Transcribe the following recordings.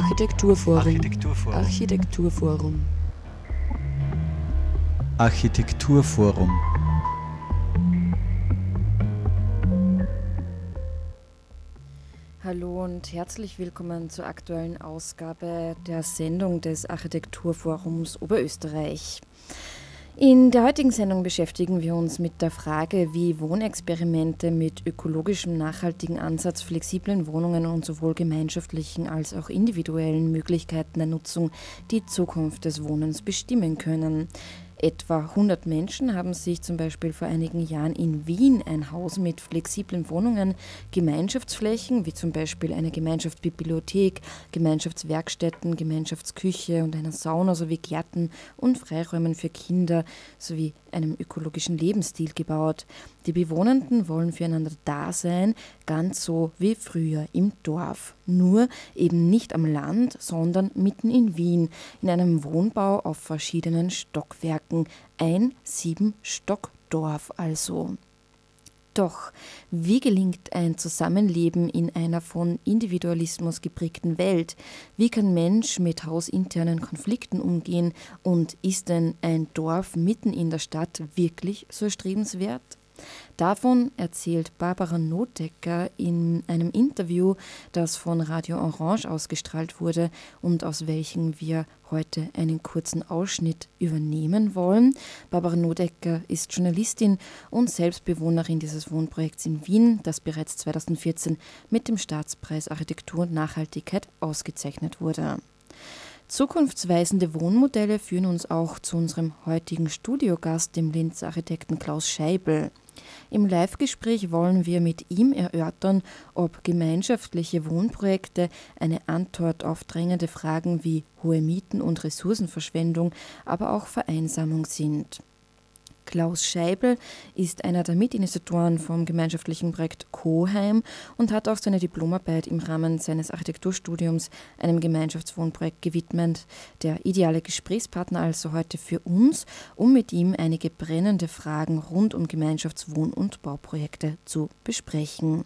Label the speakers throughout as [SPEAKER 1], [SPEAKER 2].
[SPEAKER 1] Architekturforum.
[SPEAKER 2] Architekturforum.
[SPEAKER 1] Architekturforum.
[SPEAKER 2] Architekturforum.
[SPEAKER 1] Hallo und herzlich willkommen zur aktuellen Ausgabe der Sendung des Architekturforums Oberösterreich. In der heutigen Sendung beschäftigen wir uns mit der Frage, wie Wohnexperimente mit ökologischem, nachhaltigen Ansatz, flexiblen Wohnungen und sowohl gemeinschaftlichen als auch individuellen Möglichkeiten der Nutzung die Zukunft des Wohnens bestimmen können. Etwa 100 Menschen haben sich zum Beispiel vor einigen Jahren in Wien ein Haus mit flexiblen Wohnungen, Gemeinschaftsflächen, wie zum Beispiel eine Gemeinschaftsbibliothek, Gemeinschaftswerkstätten, Gemeinschaftsküche und einer Sauna sowie Gärten und Freiräumen für Kinder sowie einem ökologischen Lebensstil gebaut. Die Bewohnenden wollen füreinander da sein, ganz so wie früher im Dorf. Nur eben nicht am Land, sondern mitten in Wien, in einem Wohnbau auf verschiedenen Stockwerken. Ein Sieben-Stock-Dorf also. Doch wie gelingt ein Zusammenleben in einer von Individualismus geprägten Welt? Wie kann Mensch mit hausinternen Konflikten umgehen? Und ist denn ein Dorf mitten in der Stadt wirklich so erstrebenswert? Davon erzählt Barbara Notdecker in einem Interview, das von Radio Orange ausgestrahlt wurde und aus welchem wir heute einen kurzen Ausschnitt übernehmen wollen. Barbara Notdecker ist Journalistin und Selbstbewohnerin dieses Wohnprojekts in Wien, das bereits 2014 mit dem Staatspreis Architektur und Nachhaltigkeit ausgezeichnet wurde. Zukunftsweisende Wohnmodelle führen uns auch zu unserem heutigen Studiogast, dem Linzer Architekten Klaus Scheibel. Im Live-Gespräch wollen wir mit ihm erörtern, ob gemeinschaftliche Wohnprojekte eine Antwort auf drängende Fragen wie hohe Mieten und Ressourcenverschwendung, aber auch Vereinsamung sind. Klaus Scheibel ist einer der Mitinitiatoren vom gemeinschaftlichen Projekt Coheim und hat auch seine Diplomarbeit im Rahmen seines Architekturstudiums einem Gemeinschaftswohnprojekt gewidmet. Der ideale Gesprächspartner also heute für uns, um mit ihm einige brennende Fragen rund um Gemeinschaftswohn- und Bauprojekte zu besprechen.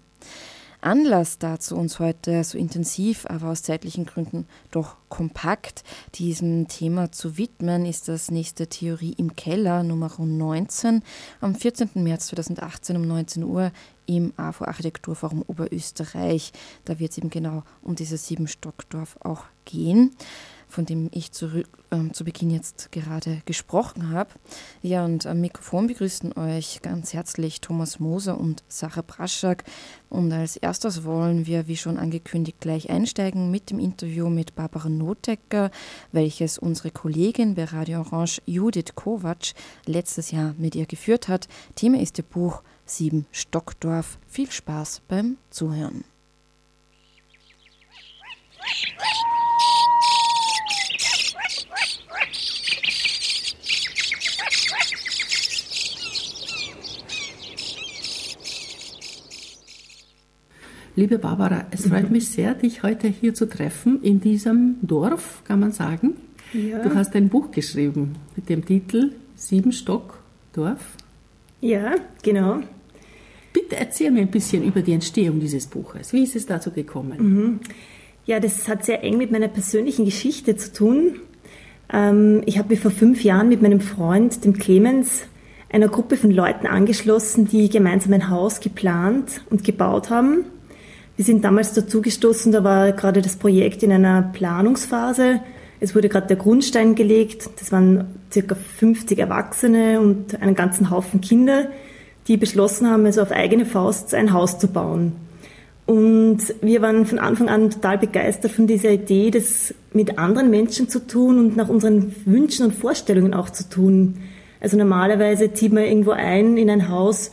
[SPEAKER 1] Anlass dazu, uns heute so intensiv, aber aus zeitlichen Gründen doch kompakt diesem Thema zu widmen, ist das nächste Theorie im Keller Nummer 19 am 14. März 2018 um 19 Uhr im AFO Architekturforum Oberösterreich. Da wird es eben genau um dieses Siebenstockdorf auch gehen von dem ich zurück, äh, zu Beginn jetzt gerade gesprochen habe. Ja, und am Mikrofon begrüßen euch ganz herzlich Thomas Moser und Sarah Braschak. Und als erstes wollen wir, wie schon angekündigt, gleich einsteigen mit dem Interview mit Barbara Notecker, welches unsere Kollegin bei Radio Orange Judith Kovac letztes Jahr mit ihr geführt hat. Thema ist ihr Buch Sieben Stockdorf. Viel Spaß beim Zuhören.
[SPEAKER 3] Liebe Barbara, es freut mich sehr, dich heute hier zu treffen, in diesem Dorf, kann man sagen. Ja. Du hast ein Buch geschrieben mit dem Titel Siebenstock Dorf.
[SPEAKER 4] Ja, genau.
[SPEAKER 3] Bitte erzähl mir ein bisschen über die Entstehung dieses Buches. Wie ist es dazu gekommen?
[SPEAKER 4] Mhm. Ja, das hat sehr eng mit meiner persönlichen Geschichte zu tun. Ähm, ich habe mich vor fünf Jahren mit meinem Freund, dem Clemens, einer Gruppe von Leuten angeschlossen, die gemeinsam ein Haus geplant und gebaut haben. Wir sind damals dazugestoßen, da war gerade das Projekt in einer Planungsphase. Es wurde gerade der Grundstein gelegt. Das waren circa 50 Erwachsene und einen ganzen Haufen Kinder, die beschlossen haben, also auf eigene Faust ein Haus zu bauen. Und wir waren von Anfang an total begeistert von dieser Idee, das mit anderen Menschen zu tun und nach unseren Wünschen und Vorstellungen auch zu tun. Also normalerweise zieht man irgendwo ein in ein Haus,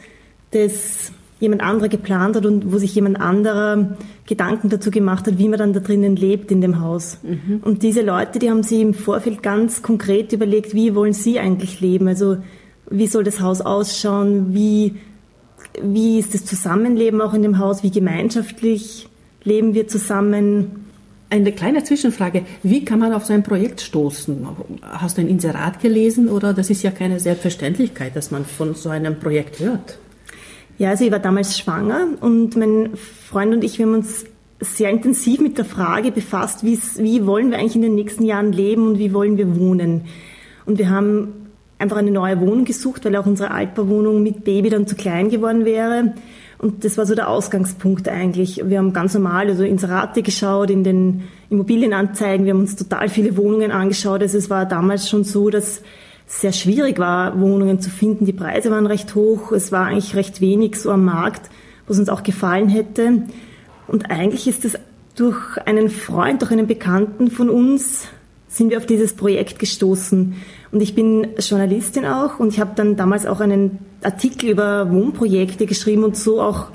[SPEAKER 4] das jemand anderer geplant hat und wo sich jemand anderer Gedanken dazu gemacht hat, wie man dann da drinnen lebt in dem Haus. Mhm. Und diese Leute, die haben sich im Vorfeld ganz konkret überlegt, wie wollen sie eigentlich leben? Also wie soll das Haus ausschauen? Wie, wie ist das Zusammenleben auch in dem Haus? Wie gemeinschaftlich leben wir zusammen?
[SPEAKER 3] Eine kleine Zwischenfrage. Wie kann man auf so ein Projekt stoßen? Hast du ein Inserat gelesen oder das ist ja keine Selbstverständlichkeit, dass man von so einem Projekt hört?
[SPEAKER 4] Ja, also ich war damals schwanger und mein Freund und ich, wir haben uns sehr intensiv mit der Frage befasst, wie wollen wir eigentlich in den nächsten Jahren leben und wie wollen wir wohnen. Und wir haben einfach eine neue Wohnung gesucht, weil auch unsere Altbauwohnung mit Baby dann zu klein geworden wäre. Und das war so der Ausgangspunkt eigentlich. Wir haben ganz normal also Inserate geschaut, in den Immobilienanzeigen. Wir haben uns total viele Wohnungen angeschaut. Also es war damals schon so, dass sehr schwierig war, Wohnungen zu finden. Die Preise waren recht hoch. Es war eigentlich recht wenig so am Markt, was uns auch gefallen hätte. Und eigentlich ist es durch einen Freund, durch einen Bekannten von uns, sind wir auf dieses Projekt gestoßen. Und ich bin Journalistin auch und ich habe dann damals auch einen Artikel über Wohnprojekte geschrieben und so auch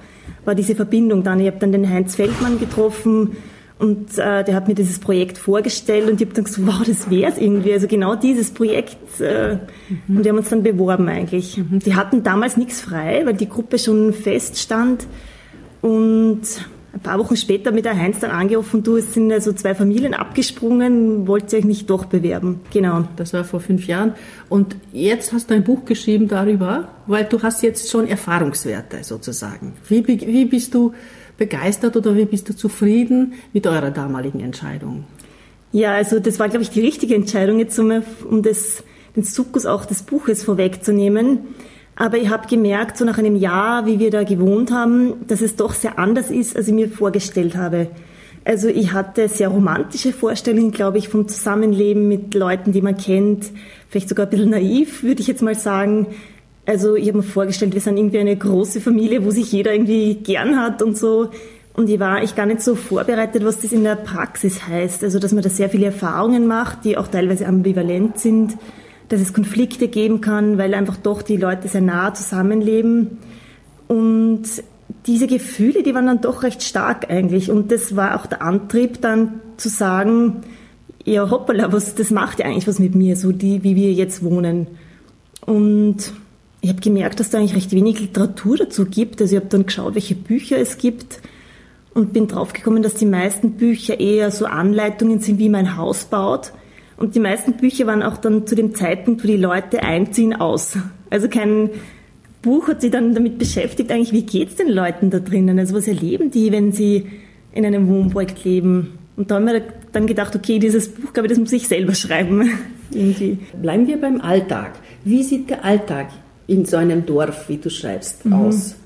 [SPEAKER 4] war diese Verbindung dann. Ich habe dann den Heinz Feldmann getroffen und äh, der hat mir dieses Projekt vorgestellt und ich habe dann gesagt, wow, das wäre es irgendwie. Also genau dieses Projekt. Äh, mhm. Und wir haben uns dann beworben eigentlich. Mhm. Die hatten damals nichts frei, weil die Gruppe schon feststand. Und ein paar Wochen später mit der Heinz dann angerufen, du, es sind also zwei Familien abgesprungen, wollt ihr euch nicht doch bewerben?
[SPEAKER 3] Genau. Das war vor fünf Jahren. Und jetzt hast du ein Buch geschrieben darüber, weil du hast jetzt schon Erfahrungswerte sozusagen. Wie, wie bist du begeistert oder wie bist du zufrieden mit eurer damaligen Entscheidung?
[SPEAKER 4] Ja, also das war, glaube ich, die richtige Entscheidung, jetzt um, um das, den Sukkus auch des Buches vorwegzunehmen. Aber ich habe gemerkt, so nach einem Jahr, wie wir da gewohnt haben, dass es doch sehr anders ist, als ich mir vorgestellt habe. Also ich hatte sehr romantische Vorstellungen, glaube ich, vom Zusammenleben mit Leuten, die man kennt. Vielleicht sogar ein bisschen naiv, würde ich jetzt mal sagen. Also ich habe mir vorgestellt, wir sind irgendwie eine große Familie, wo sich jeder irgendwie gern hat und so. Und ich war eigentlich gar nicht so vorbereitet, was das in der Praxis heißt. Also dass man da sehr viele Erfahrungen macht, die auch teilweise ambivalent sind dass es Konflikte geben kann, weil einfach doch die Leute sehr nah zusammenleben. Und diese Gefühle, die waren dann doch recht stark eigentlich. Und das war auch der Antrieb, dann zu sagen, ja, hoppala, was, das macht ja eigentlich was mit mir, so die, wie wir jetzt wohnen. Und ich habe gemerkt, dass da eigentlich recht wenig Literatur dazu gibt. Also ich habe dann geschaut, welche Bücher es gibt und bin draufgekommen, dass die meisten Bücher eher so Anleitungen sind, wie man ein Haus baut. Und die meisten Bücher waren auch dann zu dem Zeitpunkt, wo die Leute einziehen, aus. Also kein Buch hat sich dann damit beschäftigt, eigentlich, wie geht's den Leuten da drinnen? Also was erleben die, wenn sie in einem Wohnprojekt leben? Und da haben wir dann gedacht, okay, dieses Buch, glaube ich, das muss ich selber schreiben.
[SPEAKER 3] Irgendwie. Bleiben wir beim Alltag. Wie sieht der Alltag in so einem Dorf, wie du schreibst, mhm. aus?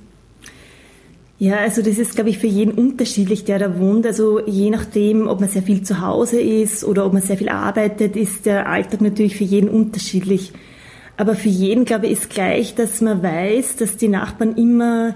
[SPEAKER 4] Ja, also das ist, glaube ich, für jeden unterschiedlich, der da wohnt. Also je nachdem, ob man sehr viel zu Hause ist oder ob man sehr viel arbeitet, ist der Alltag natürlich für jeden unterschiedlich. Aber für jeden, glaube ich, ist gleich, dass man weiß, dass die Nachbarn immer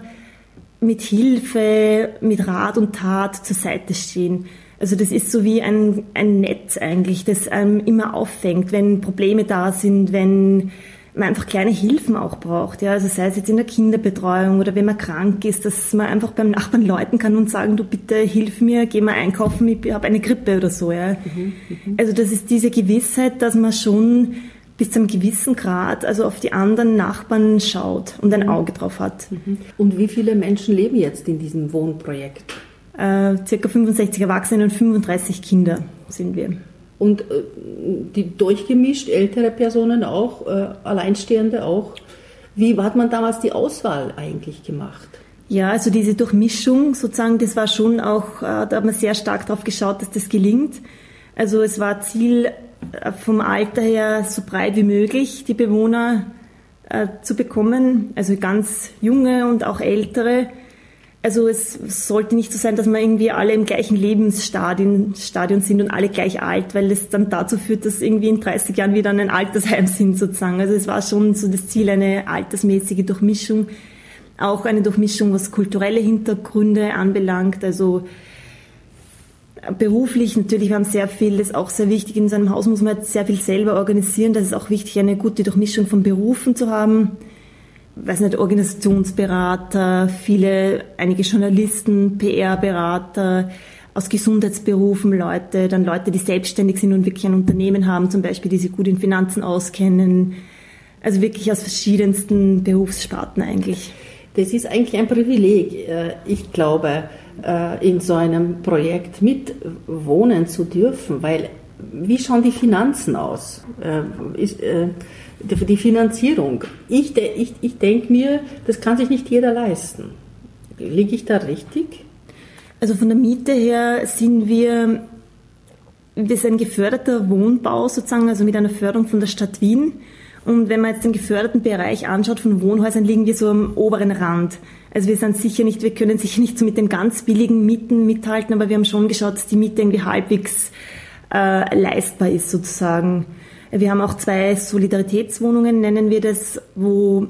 [SPEAKER 4] mit Hilfe, mit Rat und Tat zur Seite stehen. Also das ist so wie ein, ein Netz eigentlich, das einem immer auffängt, wenn Probleme da sind, wenn man einfach kleine Hilfen auch braucht. Ja, also sei es jetzt in der Kinderbetreuung oder wenn man krank ist, dass man einfach beim Nachbarn läuten kann und sagen, du bitte hilf mir, geh mal einkaufen, ich habe eine Grippe oder so. Ja. Mhm, mhm, also das ist diese Gewissheit, dass man schon bis zu einem gewissen Grad also auf die anderen Nachbarn schaut und ein mhm. Auge drauf hat.
[SPEAKER 3] Mhm. Und wie viele Menschen leben jetzt in diesem Wohnprojekt?
[SPEAKER 4] Äh, circa 65 Erwachsene und 35 Kinder sind wir
[SPEAKER 3] und äh, die durchgemischt, ältere Personen auch, äh, Alleinstehende auch. Wie hat man damals die Auswahl eigentlich gemacht?
[SPEAKER 4] Ja, also diese Durchmischung sozusagen, das war schon auch, äh, da hat man sehr stark darauf geschaut, dass das gelingt. Also es war Ziel vom Alter her so breit wie möglich, die Bewohner zu bekommen, also ganz junge und auch ältere. Also es sollte nicht so sein, dass wir irgendwie alle im gleichen Lebensstadion Stadion sind und alle gleich alt, weil es dann dazu führt, dass irgendwie in 30 Jahren wieder ein Altersheim sind sozusagen. Also es war schon so das Ziel, eine altersmäßige Durchmischung, auch eine Durchmischung, was kulturelle Hintergründe anbelangt. Also beruflich natürlich, wir haben sehr viel, das ist auch sehr wichtig. In so einem Haus muss man sehr viel selber organisieren. Das ist auch wichtig, eine gute Durchmischung von Berufen zu haben weiß nicht, Organisationsberater, viele, einige Journalisten, PR-Berater, aus Gesundheitsberufen Leute, dann Leute, die selbstständig sind und wirklich ein Unternehmen haben, zum Beispiel, die sich gut in Finanzen auskennen. Also wirklich aus verschiedensten Berufssparten eigentlich.
[SPEAKER 3] Das ist eigentlich ein Privileg, äh, ich glaube, äh, in so einem Projekt mitwohnen zu dürfen, weil wie schauen die Finanzen aus? Äh, ist, die Finanzierung. Ich, ich, ich denke mir, das kann sich nicht jeder leisten. Liege ich da richtig?
[SPEAKER 4] Also von der Miete her sind wir, wir sind geförderter Wohnbau sozusagen, also mit einer Förderung von der Stadt Wien. Und wenn man jetzt den geförderten Bereich anschaut von Wohnhäusern, liegen wir so am oberen Rand. Also wir sind sicher nicht, wir können sicher nicht so mit den ganz billigen Mieten mithalten, aber wir haben schon geschaut, dass die Miete irgendwie halbwegs äh, leistbar ist sozusagen. Wir haben auch zwei Solidaritätswohnungen, nennen wir das, wo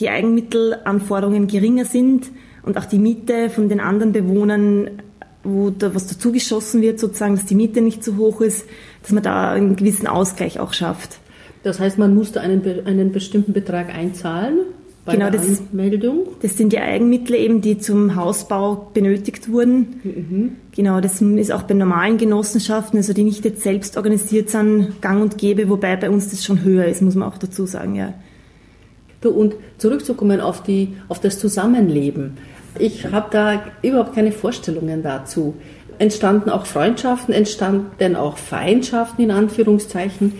[SPEAKER 4] die Eigenmittelanforderungen geringer sind und auch die Miete von den anderen Bewohnern, wo da was dazugeschossen wird, sozusagen, dass die Miete nicht zu hoch ist, dass man da einen gewissen Ausgleich auch schafft.
[SPEAKER 3] Das heißt, man musste einen, einen bestimmten Betrag einzahlen bei genau, der das, Anmeldung?
[SPEAKER 4] Das sind die Eigenmittel eben, die zum Hausbau benötigt wurden. Mhm. Genau, das ist auch bei normalen Genossenschaften, also die nicht jetzt selbst organisiert sind, gang und gäbe, wobei bei uns das schon höher ist, muss man auch dazu sagen, ja.
[SPEAKER 3] Und zurückzukommen auf, die, auf das Zusammenleben. Ich habe da überhaupt keine Vorstellungen dazu. Entstanden auch Freundschaften, entstanden auch Feindschaften in Anführungszeichen.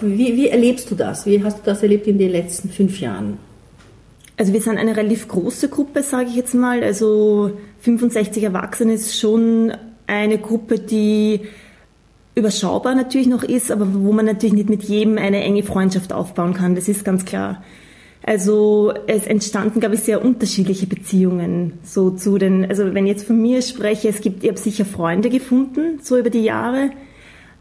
[SPEAKER 3] Wie, wie erlebst du das? Wie hast du das erlebt in den letzten fünf Jahren?
[SPEAKER 4] Also wir sind eine relativ große Gruppe, sage ich jetzt mal. Also 65 Erwachsene ist schon eine Gruppe, die überschaubar natürlich noch ist, aber wo man natürlich nicht mit jedem eine enge Freundschaft aufbauen kann. Das ist ganz klar. Also es entstanden, glaube ich, sehr unterschiedliche Beziehungen so zu den. Also wenn ich jetzt von mir spreche, es gibt, ich habe sicher Freunde gefunden so über die Jahre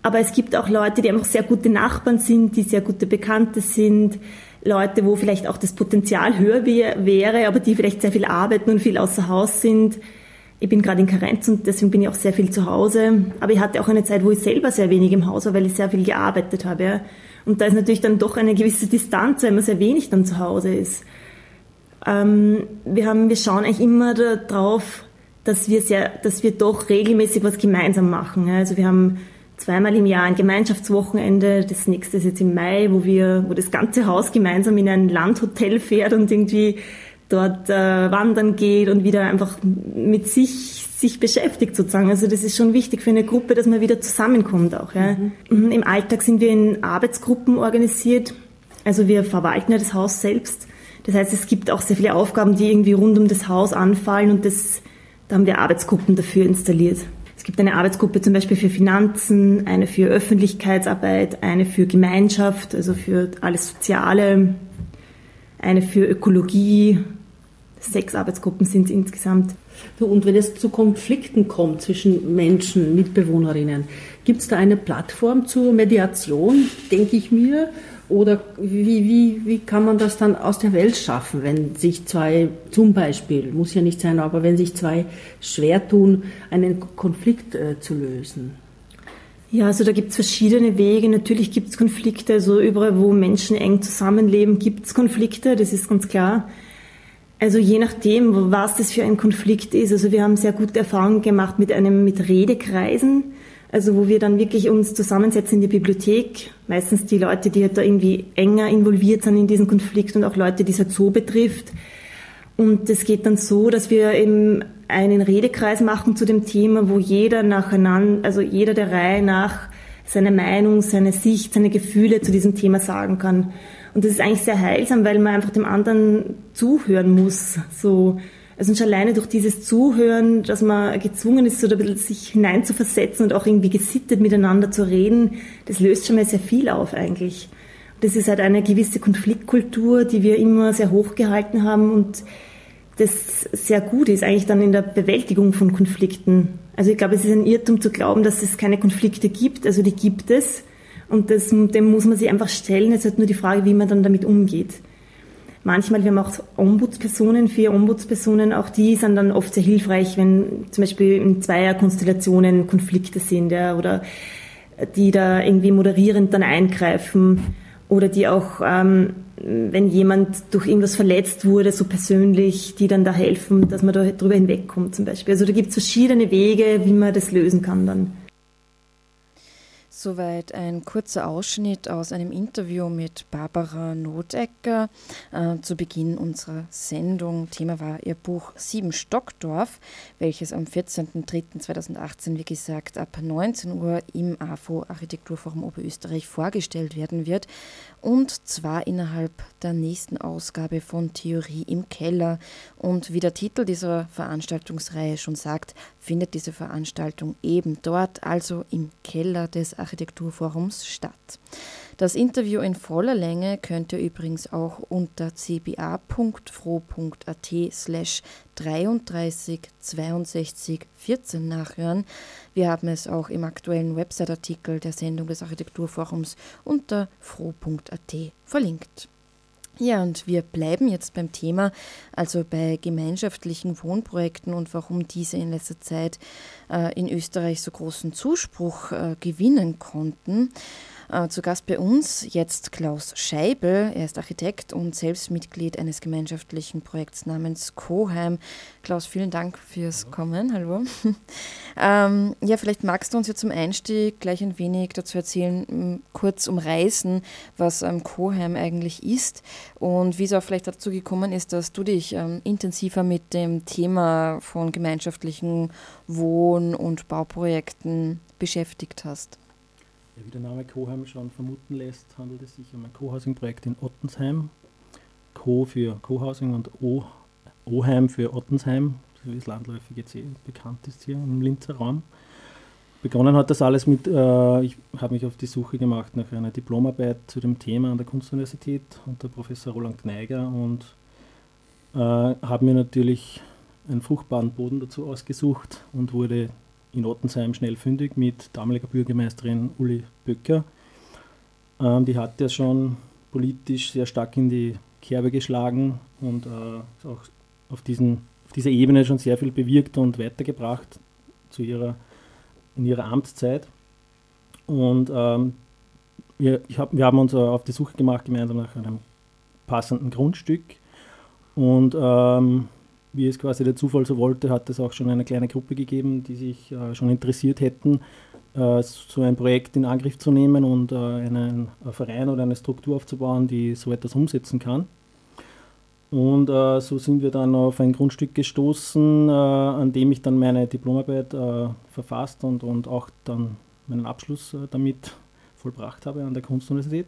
[SPEAKER 4] aber es gibt auch Leute, die einfach sehr gute Nachbarn sind, die sehr gute Bekannte sind. Leute, wo vielleicht auch das Potenzial höher wäre, aber die vielleicht sehr viel arbeiten und viel außer Haus sind. Ich bin gerade in Karenz und deswegen bin ich auch sehr viel zu Hause. Aber ich hatte auch eine Zeit, wo ich selber sehr wenig im Haus war, weil ich sehr viel gearbeitet habe. Und da ist natürlich dann doch eine gewisse Distanz, weil man sehr wenig dann zu Hause ist. Ähm, wir, haben, wir schauen eigentlich immer darauf, dass wir, sehr, dass wir doch regelmäßig was gemeinsam machen. Also wir haben zweimal im Jahr ein Gemeinschaftswochenende. Das nächste ist jetzt im Mai, wo wir, wo das ganze Haus gemeinsam in ein Landhotel fährt und irgendwie dort äh, wandern geht und wieder einfach mit sich sich beschäftigt sozusagen. Also das ist schon wichtig für eine Gruppe, dass man wieder zusammenkommt auch. Ja. Mhm. mhm. Im Alltag sind wir in Arbeitsgruppen organisiert. Also wir verwalten ja das Haus selbst. Das heißt, es gibt auch sehr viele Aufgaben, die irgendwie rund um das Haus anfallen und das, da haben wir Arbeitsgruppen dafür installiert. Gibt eine Arbeitsgruppe zum Beispiel für Finanzen, eine für Öffentlichkeitsarbeit, eine für Gemeinschaft, also für alles Soziale, eine für Ökologie. Sechs Arbeitsgruppen sind es insgesamt.
[SPEAKER 3] Und wenn es zu Konflikten kommt zwischen Menschen, Mitbewohnerinnen, gibt es da eine Plattform zur Mediation, denke ich mir? Oder wie, wie, wie kann man das dann aus der Welt schaffen, wenn sich zwei, zum Beispiel, muss ja nicht sein, aber wenn sich zwei schwer tun, einen Konflikt äh, zu lösen?
[SPEAKER 4] Ja, also da gibt es verschiedene Wege. Natürlich gibt es Konflikte, also überall, wo Menschen eng zusammenleben, gibt es Konflikte, das ist ganz klar. Also je nachdem, was das für ein Konflikt ist. Also wir haben sehr gute Erfahrungen gemacht mit einem, mit Redekreisen. Also wo wir dann wirklich uns zusammensetzen in der Bibliothek, meistens die Leute, die halt da irgendwie enger involviert sind in diesen Konflikt und auch Leute, die es halt so betrifft. Und es geht dann so, dass wir eben einen Redekreis machen zu dem Thema, wo jeder nacheinander, also jeder der Reihe nach seine Meinung, seine Sicht, seine Gefühle zu diesem Thema sagen kann. Und das ist eigentlich sehr heilsam, weil man einfach dem anderen zuhören muss. So, also schon alleine durch dieses Zuhören, dass man gezwungen ist, so ein bisschen sich hineinzuversetzen und auch irgendwie gesittet miteinander zu reden, das löst schon mal sehr viel auf eigentlich. Das ist halt eine gewisse Konfliktkultur, die wir immer sehr hoch gehalten haben und das sehr gut ist eigentlich dann in der Bewältigung von Konflikten. Also ich glaube, es ist ein Irrtum zu glauben, dass es keine Konflikte gibt. Also die gibt es und das, dem muss man sich einfach stellen. Es ist halt nur die Frage, wie man dann damit umgeht. Manchmal, wir haben auch Ombudspersonen, vier Ombudspersonen, auch die sind dann oft sehr hilfreich, wenn zum Beispiel in Zweierkonstellationen Konflikte sind ja, oder die da irgendwie moderierend dann eingreifen oder die auch, ähm, wenn jemand durch irgendwas verletzt wurde, so persönlich, die dann da helfen, dass man da drüber hinwegkommt zum Beispiel. Also da gibt es verschiedene Wege, wie man das lösen kann dann.
[SPEAKER 1] Soweit ein kurzer Ausschnitt aus einem Interview mit Barbara Notecker äh, zu Beginn unserer Sendung. Thema war ihr Buch Sieben Stockdorf, welches am 14.03.2018, wie gesagt, ab 19 Uhr im AFO Architekturforum Oberösterreich vorgestellt werden wird. und zwar innerhalb der nächsten Ausgabe von Theorie im Keller. Und wie der Titel dieser Veranstaltungsreihe schon sagt, findet diese Veranstaltung eben dort, also im Keller des Architekturforums statt. Das Interview in voller Länge könnt ihr übrigens auch unter cba.fro.at slash 33 62 14 nachhören. Wir haben es auch im aktuellen Website-Artikel der Sendung des Architekturforums unter fro.at verlinkt. Ja, und wir bleiben jetzt beim Thema, also bei gemeinschaftlichen Wohnprojekten und warum diese in letzter Zeit äh, in Österreich so großen Zuspruch äh, gewinnen konnten. Äh, zu Gast bei uns jetzt Klaus Scheibel. Er ist Architekt und selbst Mitglied eines gemeinschaftlichen Projekts namens Coheim. Klaus, vielen Dank fürs Hallo. Kommen. Hallo. ähm, ja, vielleicht magst du uns ja zum Einstieg gleich ein wenig dazu erzählen, kurz umreißen, was ähm, Coheim eigentlich ist und wie es auch vielleicht dazu gekommen ist, dass du dich ähm, intensiver mit dem Thema von gemeinschaftlichen Wohn- und Bauprojekten beschäftigt hast.
[SPEAKER 5] Wie der Name Coheim schon vermuten lässt, handelt es sich um ein Co-Housing-Projekt in Ottensheim. Co für Co-Housing und o, Oheim für Ottensheim, wie es landläufig jetzt eh bekannt ist hier im Linzer Raum. Begonnen hat das alles mit, äh, ich habe mich auf die Suche gemacht nach einer Diplomarbeit zu dem Thema an der Kunstuniversität unter Professor Roland Gneiger und äh, habe mir natürlich einen fruchtbaren Boden dazu ausgesucht und wurde in Ottensheim schnell fündig mit damaliger Bürgermeisterin Uli Böcker. Ähm, die hat ja schon politisch sehr stark in die Kerbe geschlagen und äh, auch auf, diesen, auf dieser Ebene schon sehr viel bewirkt und weitergebracht zu ihrer, in ihrer Amtszeit. Und ähm, wir, hab, wir haben uns auf die Suche gemacht gemeinsam nach einem passenden Grundstück und ähm, wie es quasi der Zufall so wollte, hat es auch schon eine kleine Gruppe gegeben, die sich äh, schon interessiert hätten, äh, so ein Projekt in Angriff zu nehmen und äh, einen Verein oder eine Struktur aufzubauen, die so etwas umsetzen kann. Und äh, so sind wir dann auf ein Grundstück gestoßen, äh, an dem ich dann meine Diplomarbeit äh, verfasst und, und auch dann meinen Abschluss damit vollbracht habe an der Kunstuniversität.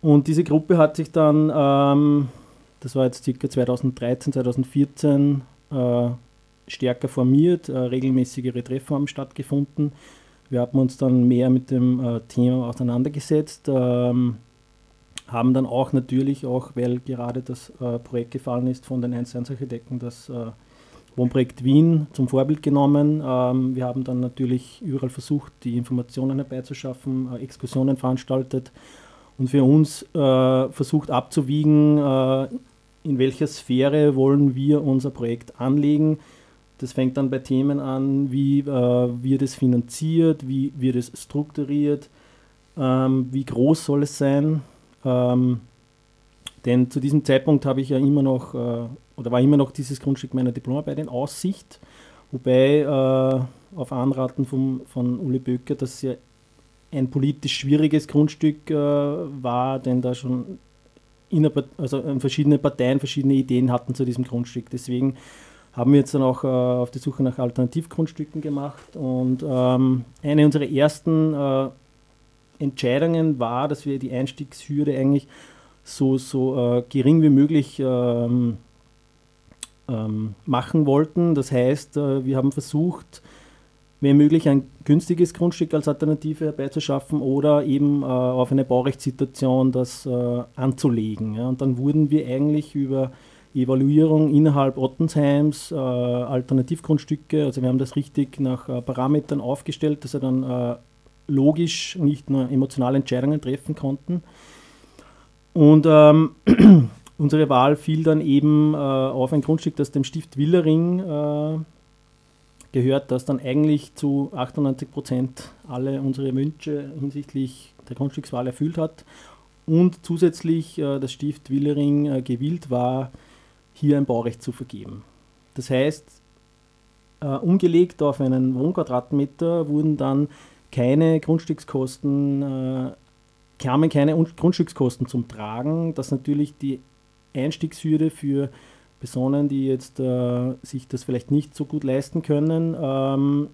[SPEAKER 5] Und diese Gruppe hat sich dann ähm, das war jetzt ca. 2013, 2014 äh, stärker formiert, äh, regelmäßigere Treffen haben stattgefunden. Wir haben uns dann mehr mit dem äh, Thema auseinandergesetzt, ähm, haben dann auch natürlich auch, weil gerade das äh, Projekt gefallen ist von den 1-1-Architekten, das äh, Wohnprojekt Wien zum Vorbild genommen. Ähm, wir haben dann natürlich überall versucht, die Informationen herbeizuschaffen, äh, Exkursionen veranstaltet und für uns versucht abzuwiegen, in welcher Sphäre wollen wir unser Projekt anlegen. Das fängt dann bei Themen an, wie äh, wird es finanziert, wie wird es strukturiert, ähm, wie groß soll es sein. Ähm, denn zu diesem Zeitpunkt habe ich ja immer noch, äh, oder war immer noch dieses Grundstück meiner Diplomarbeit in Aussicht, wobei äh, auf Anraten vom, von Uli Böcker das ja ein politisch schwieriges Grundstück äh, war, denn da schon also ähm, verschiedene Parteien verschiedene Ideen hatten zu diesem Grundstück. Deswegen haben wir jetzt dann auch äh, auf die Suche nach Alternativgrundstücken gemacht. Und ähm, eine unserer ersten äh, Entscheidungen war, dass wir die Einstiegshürde eigentlich so, so äh, gering wie möglich ähm, ähm, machen wollten. Das heißt, äh, wir haben versucht, wenn möglich ein günstiges Grundstück als Alternative herbeizuschaffen oder eben äh, auf eine Baurechtssituation das äh, anzulegen. Ja. Und dann wurden wir eigentlich über Evaluierung innerhalb Ottensheims äh, Alternativgrundstücke, also wir haben das richtig nach äh, Parametern aufgestellt, dass wir dann äh, logisch nicht nur emotionale Entscheidungen treffen konnten. Und ähm, unsere Wahl fiel dann eben äh, auf ein Grundstück, das dem Stift Willering gehört, das dann eigentlich zu 98 Prozent alle unsere Wünsche hinsichtlich der Grundstückswahl erfüllt hat und zusätzlich äh, das Stift Willering äh, gewillt war, hier ein Baurecht zu vergeben. Das heißt, äh, umgelegt auf einen Wohnquadratmeter wurden dann keine Grundstückskosten, äh, kamen keine Grundstückskosten zum Tragen, das natürlich die Einstiegshürde für Personen, die jetzt äh, sich das vielleicht nicht so gut leisten können, ähm,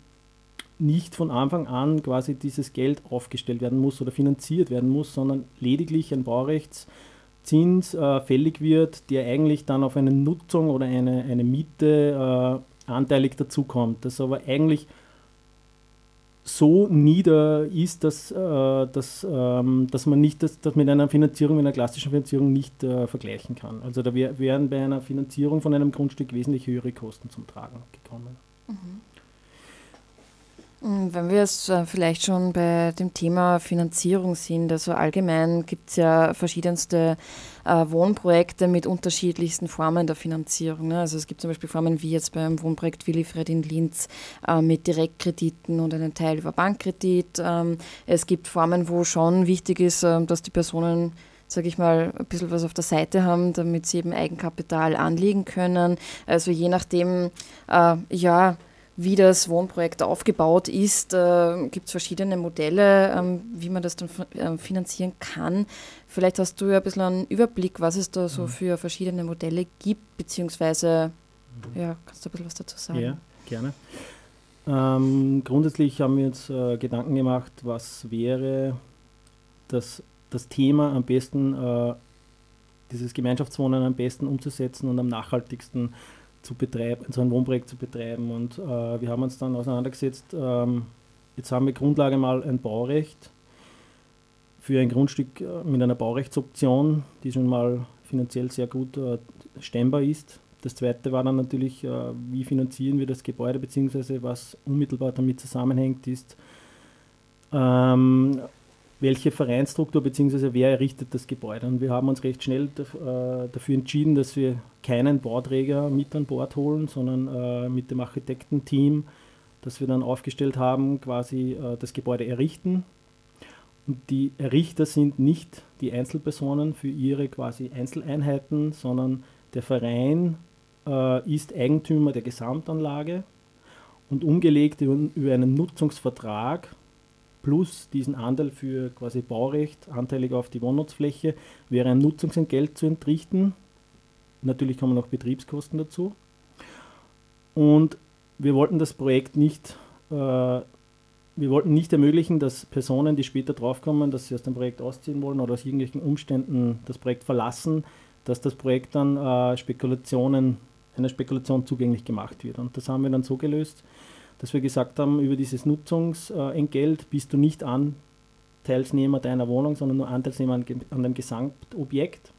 [SPEAKER 5] nicht von Anfang an quasi dieses Geld aufgestellt werden muss oder finanziert werden muss, sondern lediglich ein Baurechtszins äh, fällig wird, der eigentlich dann auf eine Nutzung oder eine, eine Miete äh, anteilig dazukommt. Das aber eigentlich so nieder ist, dass, äh, dass, ähm, dass man nicht das, das mit einer Finanzierung, mit einer klassischen Finanzierung nicht äh, vergleichen kann. Also da wär, wären bei einer Finanzierung von einem Grundstück wesentlich höhere Kosten zum Tragen gekommen. Mhm.
[SPEAKER 1] Mm, wenn wir jetzt äh, vielleicht schon bei dem Thema Finanzierung sind, also allgemein gibt es ja verschiedenste äh, Wohnprojekte mit unterschiedlichsten Formen der Finanzierung. Ne? Also es gibt zum Beispiel Formen wie jetzt beim Wohnprojekt Willifred in Linz äh, mit Direktkrediten und einen Teil über Bankkredit. Ähm, es gibt Formen, wo schon wichtig ist, dass die Personen sage ich mal, ein bisschen was auf der Seite haben, damit sie eben Eigenkapital anlegen können. Also je nachdem, äh, ja, wie das Wohnprojekt aufgebaut ist. Äh, Gibt es verschiedene Modelle, ähm, wie man das dann äh, finanzieren kann. Vielleicht hast du ja ein bisschen einen Überblick, was es da so mhm. für verschiedene Modelle gibt, beziehungsweise ja, kannst du ein bisschen was dazu sagen?
[SPEAKER 5] Ja, gerne. Ähm, grundsätzlich haben wir uns äh, Gedanken gemacht, was wäre das, das Thema am besten, äh, dieses Gemeinschaftswohnen am besten umzusetzen und am nachhaltigsten zu betreiben, so ein Wohnprojekt zu betreiben. Und äh, wir haben uns dann auseinandergesetzt, ähm, jetzt haben wir Grundlage mal ein Baurecht für ein Grundstück äh, mit einer Baurechtsoption, die schon mal finanziell sehr gut äh, stemmbar ist. Das zweite war dann natürlich, äh, wie finanzieren wir das Gebäude, beziehungsweise was unmittelbar damit zusammenhängt, ist, ähm, welche Vereinsstruktur bzw. wer errichtet das Gebäude. Und wir haben uns recht schnell äh, dafür entschieden, dass wir keinen Bauträger mit an Bord holen, sondern äh, mit dem Architektenteam, das wir dann aufgestellt haben, quasi äh, das Gebäude errichten. Und die Errichter sind nicht die Einzelpersonen für ihre quasi Einzeleinheiten, sondern der Verein ist Eigentümer der Gesamtanlage und umgelegt über einen Nutzungsvertrag plus diesen Anteil für quasi Baurecht, anteilig auf die Wohnnutzfläche, wäre ein Nutzungsentgelt zu entrichten. Natürlich kommen noch Betriebskosten dazu. Und wir wollten das Projekt nicht, äh, wir wollten nicht ermöglichen, dass Personen, die später draufkommen, dass sie aus dem Projekt ausziehen wollen oder aus irgendwelchen Umständen das Projekt verlassen, dass das Projekt dann äh, Spekulationen, einer Spekulation zugänglich gemacht wird. Und das haben wir dann so gelöst, dass wir gesagt haben, über dieses Nutzungsentgelt bist du nicht Anteilsnehmer deiner Wohnung, sondern nur Anteilsnehmer an, an dem Gesamtobjekt.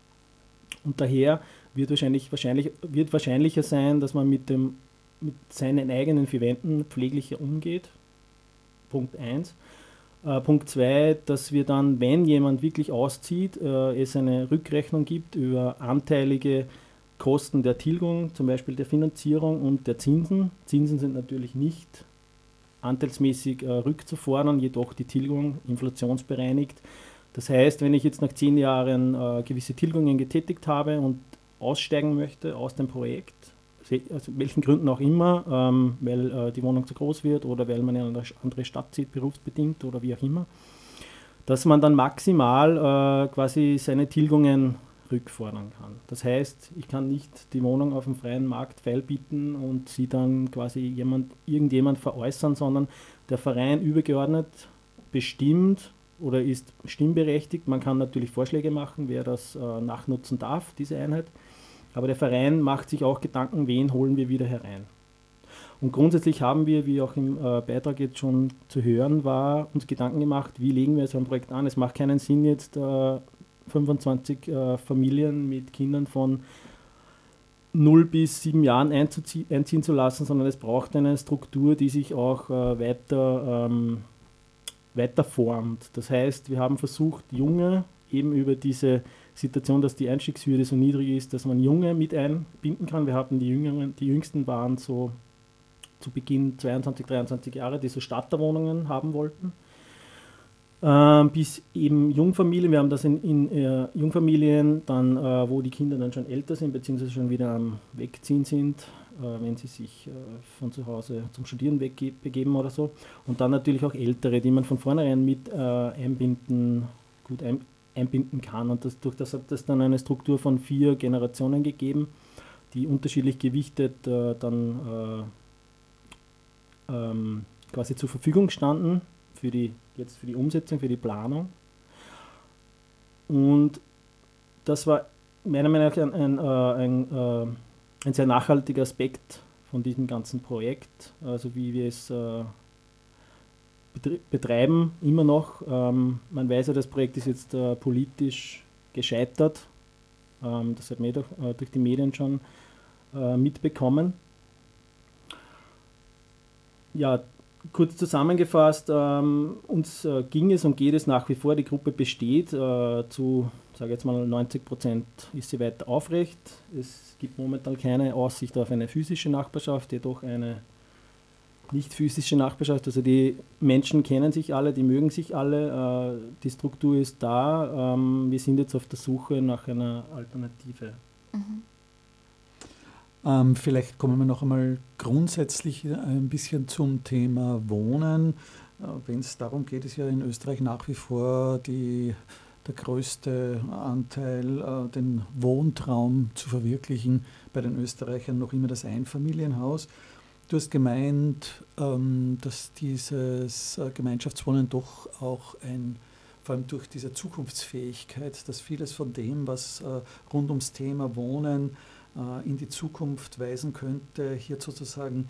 [SPEAKER 5] Und daher wird, wahrscheinlich, wahrscheinlich, wird wahrscheinlicher sein, dass man mit, dem, mit seinen eigenen vier Wänden pfleglicher umgeht. Punkt 1. Äh, Punkt 2, dass wir dann, wenn jemand wirklich auszieht, äh, es eine Rückrechnung gibt über anteilige Kosten der Tilgung, zum Beispiel der Finanzierung und der Zinsen. Zinsen sind natürlich nicht anteilsmäßig äh, rückzufordern, jedoch die Tilgung inflationsbereinigt. Das heißt, wenn ich jetzt nach zehn Jahren äh, gewisse Tilgungen getätigt habe und aussteigen möchte aus dem Projekt, aus welchen Gründen auch immer, ähm, weil äh, die Wohnung zu groß wird oder weil man in eine andere Stadt zieht, berufsbedingt oder wie auch immer, dass man dann maximal äh, quasi seine Tilgungen rückfordern kann. Das heißt, ich kann nicht die Wohnung auf dem freien Markt feilbieten und sie dann quasi jemand, irgendjemand veräußern, sondern der Verein übergeordnet bestimmt oder ist stimmberechtigt. Man kann natürlich Vorschläge machen, wer das äh, nachnutzen darf, diese Einheit. Aber der Verein macht sich auch Gedanken, wen holen wir wieder herein. Und grundsätzlich haben wir, wie auch im äh, Beitrag jetzt schon zu hören war, uns Gedanken gemacht, wie legen wir so ein Projekt an. Es macht keinen Sinn, jetzt äh, 25 äh, Familien mit Kindern von 0 bis 7 Jahren einziehen zu lassen, sondern es braucht eine Struktur, die sich auch äh, weiter, ähm, weiter formt. Das heißt, wir haben versucht, Junge eben über diese Situation, dass die Einstiegshürde so niedrig ist, dass man Junge mit einbinden kann. Wir hatten die Jüngeren, die Jüngsten waren so zu Beginn 22, 23 Jahre, die so Starterwohnungen haben wollten äh, bis eben Jungfamilien. Wir haben das in, in äh, Jungfamilien, dann, äh, wo die Kinder dann schon älter sind, beziehungsweise schon wieder am Wegziehen sind, äh, wenn sie sich äh, von zu Hause zum Studieren wegbegeben oder so. Und dann natürlich auch Ältere, die man von vornherein mit äh, einbinden, gut ein, einbinden kann. Und das, durch das hat es dann eine Struktur von vier Generationen gegeben, die unterschiedlich gewichtet dann ähm, quasi zur Verfügung gestanden für die, jetzt für die Umsetzung, für die Planung. Und das war meiner Meinung nach ein, ein, äh, ein, äh, ein sehr nachhaltiger Aspekt von diesem ganzen Projekt, also wie wir es äh, betreiben, immer noch. Ähm, man weiß ja, das Projekt ist jetzt politisch gescheitert. Ähm, das hat man durch, die Medien schon mitbekommen. Ja, kurz zusammengefasst, ähm, uns äh, ging es und geht es nach wie vor, die Gruppe besteht, äh, zu, sage jetzt mal 90 Prozent ist sie weiter aufrecht. Es gibt momentan keine Aussicht auf eine physische Nachbarschaft, jedoch eine nicht physische Nachbarschaft. Also die Menschen kennen sich alle, die mögen sich alle, äh, die Struktur ist da. Ähm, wir sind jetzt auf der Suche nach einer Alternative. Mhm.
[SPEAKER 2] Ähm, vielleicht kommen wir noch einmal grundsätzlich ein bisschen zum Thema Wohnen. Äh, Wenn es darum geht, ist ja in Österreich nach wie vor die, der größte Anteil, äh, den Wohntraum zu verwirklichen, bei den Österreichern noch immer das Einfamilienhaus. Du hast gemeint, ähm, dass dieses äh, Gemeinschaftswohnen doch auch ein, vor allem durch diese Zukunftsfähigkeit, dass vieles von dem, was äh, rund ums Thema Wohnen äh, in die Zukunft weisen könnte, hier sozusagen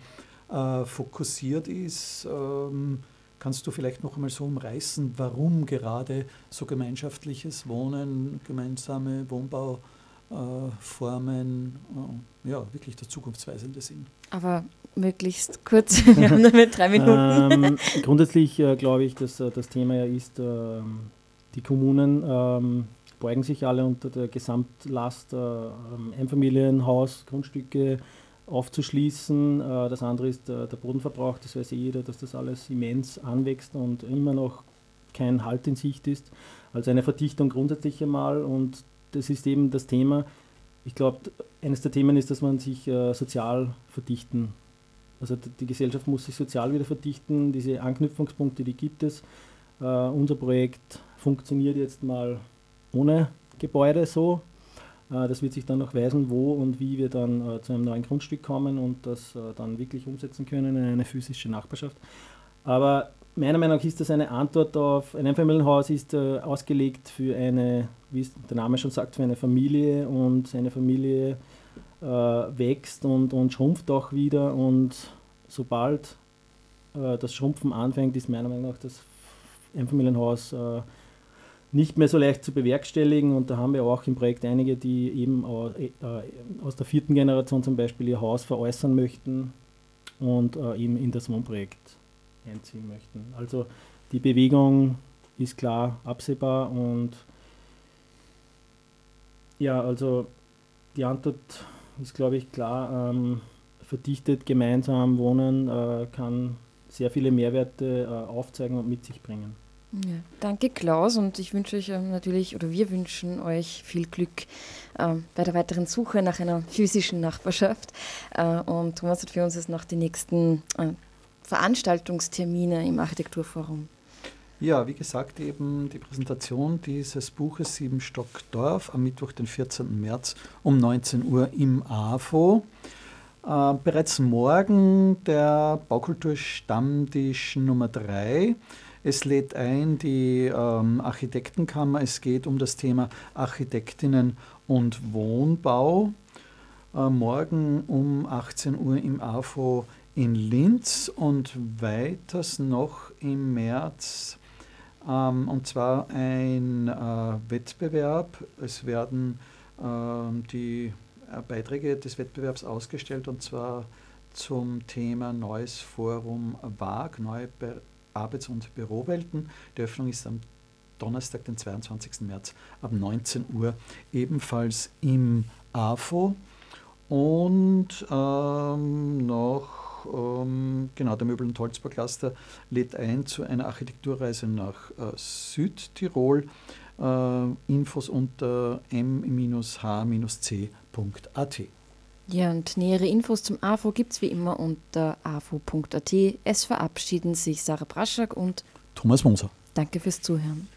[SPEAKER 2] fokussiert ist. Ähm, kannst du vielleicht noch einmal so umreißen, warum gerade so gemeinschaftliches Wohnen, gemeinsame Wohnbau Formen ja, wirklich das Zukunftsweisende sind.
[SPEAKER 1] Aber möglichst kurz, wir haben nur mit drei Minuten.
[SPEAKER 5] Ähm, grundsätzlich äh, glaube ich, dass äh, das Thema ja ist, äh, die Kommunen ähm, beugen sich alle unter der Gesamtlast, äh, Einfamilienhaus, Grundstücke aufzuschließen. Äh, das andere ist äh, der Bodenverbrauch, das weiß jeder, dass das alles immens anwächst und immer noch kein Halt in Sicht ist. Also eine Verdichtung grundsätzlich einmal und das ist eben das Thema. Ich glaube, eines der Themen ist, dass man sich sozial verdichten also die Gesellschaft muss sich sozial wieder verdichten, diese Anknüpfungspunkte, die gibt es. Uh, unser Projekt funktioniert jetzt mal ohne Gebäude so. Uh, das wird sich dann noch weisen, wo und wie wir dann uh, zu einem neuen Grundstück kommen und das dann wirklich umsetzen können in eine physische Nachbarschaft. Aber meiner Meinung nach ist das eine Antwort auf, ein Einfamilienhaus ist ausgelegt für eine, wie der Name schon sagt, für eine Familie und eine Familie äh, wächst und, und schrumpft auch wieder. Und sobald äh, das Schrumpfen anfängt, ist meiner Meinung nach das Einfamilienhaus äh, nicht mehr so leicht zu bewerkstelligen. Und da haben wir auch im Projekt einige, die eben äh, aus der vierten Generation zum Beispiel ihr Haus veräußern möchten und äh, eben in das Wohnprojekt einziehen möchten. Also die Bewegung ist klar absehbar und ja, also die Antwort ist, glaube ich, klar. Ähm, verdichtet gemeinsam wohnen äh, kann sehr viele Mehrwerte äh, aufzeigen und mit sich bringen.
[SPEAKER 1] Ja, danke Klaus und ich wünsche euch ähm, natürlich oder wir wünschen euch viel Glück äh, bei der weiteren Suche nach einer physischen Nachbarschaft. Äh, und Thomas hat für uns jetzt noch die nächsten äh, Veranstaltungstermine im Architekturforum.
[SPEAKER 2] Ja, wie gesagt, eben die Präsentation dieses Buches Siebenstock Dorf am Mittwoch, den 14. März um 19 Uhr im AFO. Äh, bereits morgen der Baukulturstammtisch Nummer 3. Es lädt ein die ähm, Architektenkammer. Es geht um das Thema Architektinnen und Wohnbau. Äh, morgen um 18 Uhr im AFO in Linz und weiters noch im März ähm, und zwar ein äh, Wettbewerb. Es werden ähm, die äh, Beiträge des Wettbewerbs ausgestellt und zwar zum Thema Neues Forum WAG, neue Be Arbeits- und Bürowelten. Die Öffnung ist am Donnerstag, den 22. März ab 19 Uhr, ebenfalls im AFO. Und ähm, noch ähm, genau, der Möbel- und Holzbaucluster lädt ein zu einer Architekturreise nach äh, Südtirol. Äh, Infos unter m-h-c.at.
[SPEAKER 1] Ja, und nähere Infos zum AFO gibt es wie immer unter afo.at. Es verabschieden sich Sarah Braschak und
[SPEAKER 2] Thomas Moser.
[SPEAKER 1] Danke fürs Zuhören.